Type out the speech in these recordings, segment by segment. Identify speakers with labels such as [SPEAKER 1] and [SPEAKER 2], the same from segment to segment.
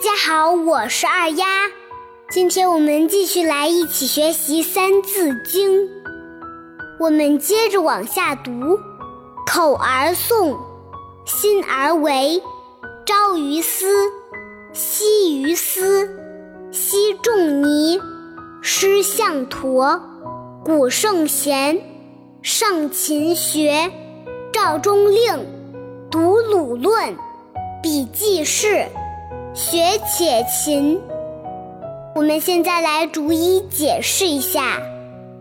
[SPEAKER 1] 大家好，我是二丫。今天我们继续来一起学习《三字经》。我们接着往下读：口而诵，心而为。朝于斯，夕于斯，昔仲尼，师向陀，古圣贤，上勤学，赵中令，读鲁论，笔记事。学且勤。我们现在来逐一解释一下：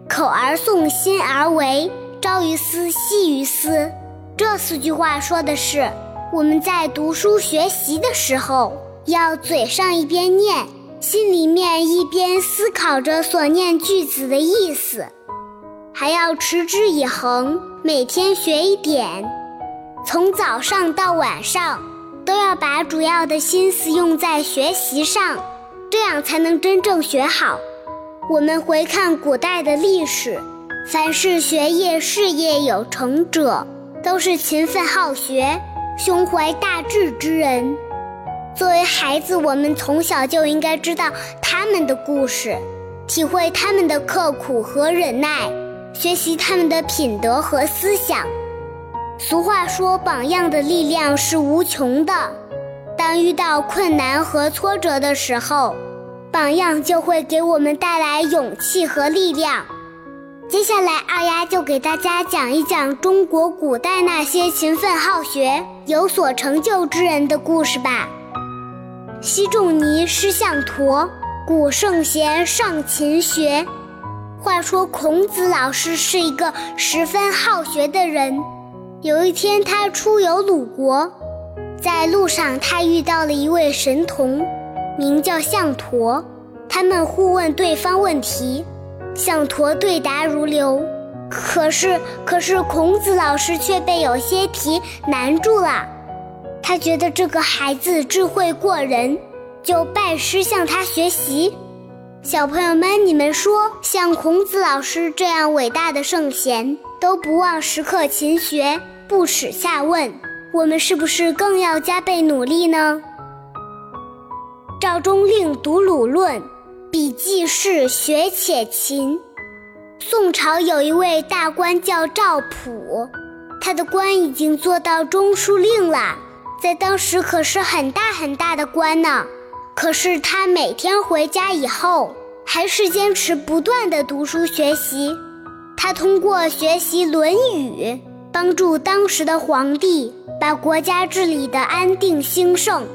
[SPEAKER 1] 口而诵，心而为，朝于斯，夕于斯。这四句话说的是，我们在读书学习的时候，要嘴上一边念，心里面一边思考着所念句子的意思，还要持之以恒，每天学一点，从早上到晚上。都要把主要的心思用在学习上，这样才能真正学好。我们回看古代的历史，凡是学业事业有成者，都是勤奋好学、胸怀大志之人。作为孩子，我们从小就应该知道他们的故事，体会他们的刻苦和忍耐，学习他们的品德和思想。俗话说：“榜样的力量是无穷的。”当遇到困难和挫折的时候，榜样就会给我们带来勇气和力量。接下来，二丫就给大家讲一讲中国古代那些勤奋好学、有所成就之人的故事吧。昔仲尼师向陀，古圣贤上勤学。话说，孔子老师是一个十分好学的人。有一天，他出游鲁国，在路上，他遇到了一位神童，名叫象陀。他们互问对方问题，象陀对答如流。可是，可是孔子老师却被有些题难住了。他觉得这个孩子智慧过人，就拜师向他学习。小朋友们，你们说，像孔子老师这样伟大的圣贤，都不忘时刻勤学，不耻下问，我们是不是更要加倍努力呢？赵中令读鲁论，笔记事学且勤。宋朝有一位大官叫赵普，他的官已经做到中书令了，在当时可是很大很大的官呢。可是他每天回家以后，还是坚持不断的读书学习。他通过学习《论语》，帮助当时的皇帝把国家治理的安定兴盛，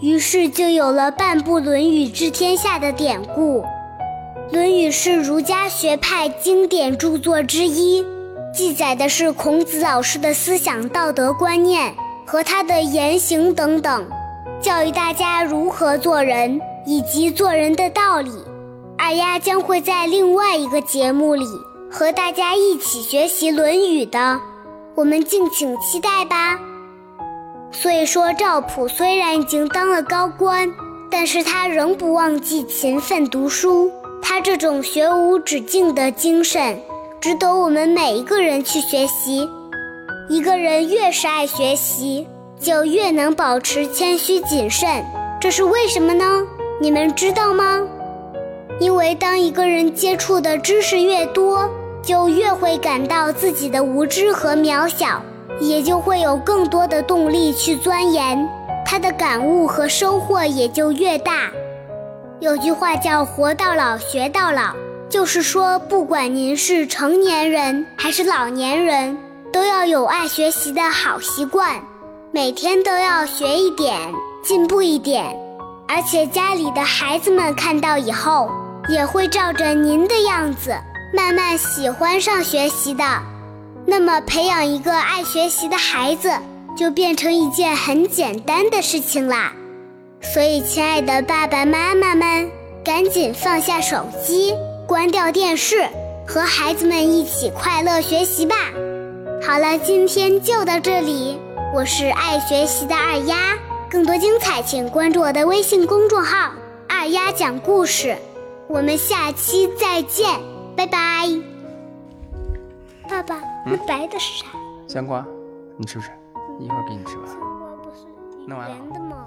[SPEAKER 1] 于是就有了半部《论语》治天下的典故。《论语》是儒家学派经典著作之一，记载的是孔子老师的思想道德观念和他的言行等等。教育大家如何做人以及做人的道理。二丫将会在另外一个节目里和大家一起学习《论语》的，我们敬请期待吧。所以说，赵普虽然已经当了高官，但是他仍不忘记勤奋读书。他这种学无止境的精神，值得我们每一个人去学习。一个人越是爱学习。就越能保持谦虚谨慎，这是为什么呢？你们知道吗？因为当一个人接触的知识越多，就越会感到自己的无知和渺小，也就会有更多的动力去钻研，他的感悟和收获也就越大。有句话叫“活到老，学到老”，就是说，不管您是成年人还是老年人，都要有爱学习的好习惯。每天都要学一点，进步一点，而且家里的孩子们看到以后，也会照着您的样子，慢慢喜欢上学习的。那么，培养一个爱学习的孩子，就变成一件很简单的事情啦。所以，亲爱的爸爸妈妈们，赶紧放下手机，关掉电视，和孩子们一起快乐学习吧。好了，今天就到这里。我是爱学习的二丫，更多精彩请关注我的微信公众号“二丫讲故事”。我们下期再见，拜拜。爸爸，那白的是啥？
[SPEAKER 2] 香瓜，你吃不吃？一会儿给你吃吧。
[SPEAKER 1] 香瓜不是圆的吗？